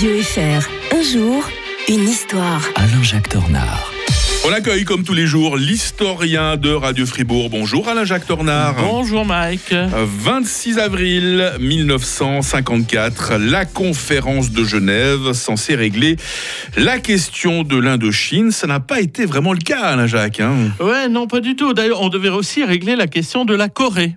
Radio FR. Un jour, une histoire. Alain-Jacques Tornard. On accueille comme tous les jours l'historien de Radio Fribourg. Bonjour Alain-Jacques Tornard. Bonjour Mike. 26 avril 1954, la conférence de Genève censée régler la question de l'Indochine. Ça n'a pas été vraiment le cas, Alain-Jacques. Hein. Ouais, non, pas du tout. D'ailleurs, on devait aussi régler la question de la Corée.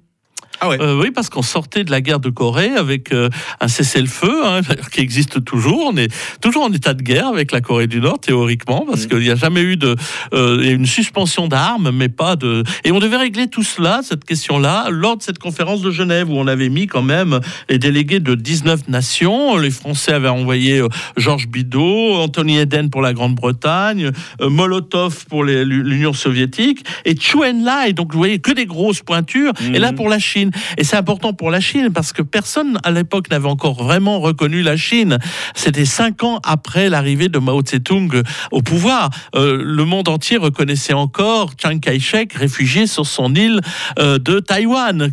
Ah ouais. Euh, oui, parce qu'on sortait de la guerre de Corée avec euh, un cessez-le-feu hein, qui existe toujours. On est toujours en état de guerre avec la Corée du Nord, théoriquement, parce Mhm. qu'il n'y a jamais eu de euh, une suspension d'armes, mais pas de. Et on devait régler tout cela, cette question-là, lors de cette conférence de Genève où on avait mis quand même les délégués de 19 nations. Les Français avaient envoyé Georges Bidault, Anthony Eden pour la Grande-Bretagne, Molotov pour l'Union soviétique et Chu Enlai. Donc vous voyez que des grosses pointures. Et là Mhm. pour la Chine. Et c'est important pour la Chine parce que personne à l'époque n'avait encore vraiment reconnu la Chine. C'était cinq ans après l'arrivée de Mao Tse-tung au pouvoir. Euh, le monde entier reconnaissait encore Chiang Kai-shek réfugié sur son île euh, de Taïwan.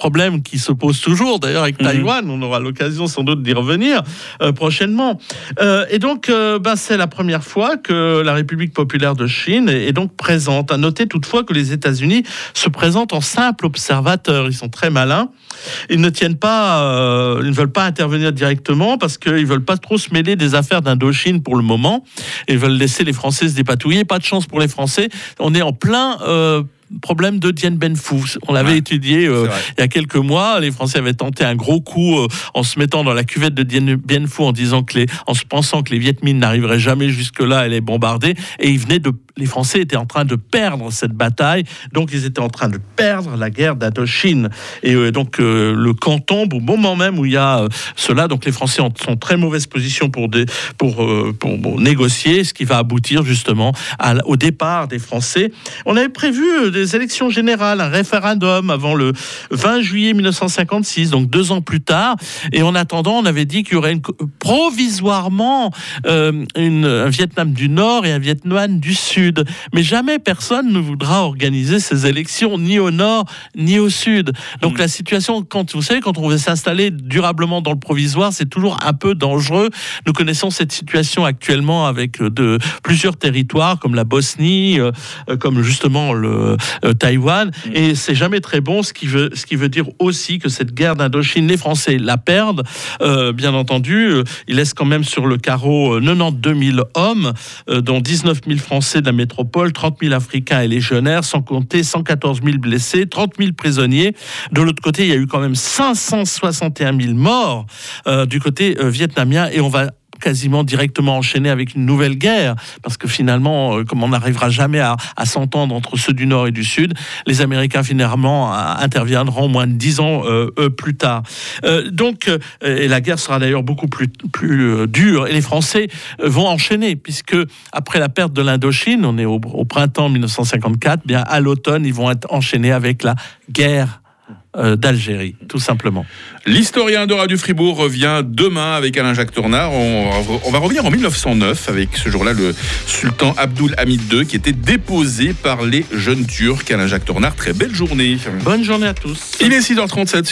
Problème qui se pose toujours d'ailleurs avec Mhm. Taïwan. On aura l'occasion sans doute d'y revenir euh, prochainement. Euh, et donc, euh, ben, c'est la première fois que la République populaire de Chine est, est donc présente. À noter toutefois que les États-Unis se présentent en simple observateur. Ils sont très malins. Ils ne tiennent pas, ils ne veulent pas intervenir directement parce qu'ils veulent pas trop se mêler des affaires d'Indochine pour le moment. Ils veulent laisser les Français se dépatouiller. Pas de chance pour les Français. On est en plein problème de Dien Ben Phu. On l'avait Ouais, étudié euh, il y a quelques mois, les Français avaient tenté un gros coup euh, en se mettant dans la cuvette de Dien Bien Phu en disant que les, en se pensant que les Viet Minh n'arriveraient jamais jusque là et les bombarder. Et ils venaient de, les Français étaient en train de perdre cette bataille, donc ils étaient en train de perdre la guerre d'Indochine. Et euh, donc le camp tombe au moment même où il y a cela. Donc les Français sont en très mauvaise position pour des, pour, pour, pour négocier, ce qui va aboutir justement à au départ des Français. On avait prévu euh, des élections générales, un référendum avant le 20 juillet 1956, donc deux ans plus tard. Et en attendant, on avait dit qu'il y aurait une, provisoirement euh, une- un Vietnam du Nord et un Vietnam du Sud. Mais jamais personne ne voudra organiser ces élections, ni au Nord, ni au Sud. Donc la situation, quand vous savez, quand on veut s'installer durablement dans le provisoire, c'est toujours un peu dangereux. Nous connaissons cette situation actuellement avec euh, de, plusieurs territoires comme la Bosnie, euh, comme justement le euh, Taïwan, et c'est jamais très bon. Ce qui veut, ce qui veut dire aussi que cette guerre d'Indochine, les Français la perdent. Euh, bien entendu, euh, ils laissent quand même sur le carreau euh, 92 000 hommes, euh, dont 19 000 Français de la métropole, 30 000 Africains et légionnaires, sans compter 114 000 blessés, 30 000 prisonniers. De l'autre côté, il y a eu quand même 561 000 morts du côté vietnamien, et on va quasiment directement enchaîner avec une nouvelle guerre, parce que finalement, euh, comme on n'arrivera jamais à, s'entendre entre ceux du Nord et du Sud, les Américains finalement euh, interviendront moins de dix ans euh, plus tard. Donc, et la guerre sera d'ailleurs beaucoup plus, dure, et les Français vont enchaîner, puisque après la perte de l'Indochine, on est au, au printemps 1954, bien à l'automne, ils vont être enchaînés avec la guerre d'Algérie, tout simplement. L'historien de Radio Fribourg revient demain avec Alain-Jacques Tornard. On, on va revenir en 1909 avec ce jour-là le sultan Abdul Hamid II qui était déposé par les jeunes Turcs. Alain-Jacques Tornard, très belle journée. Bonne journée à tous. Il est 6h37 sur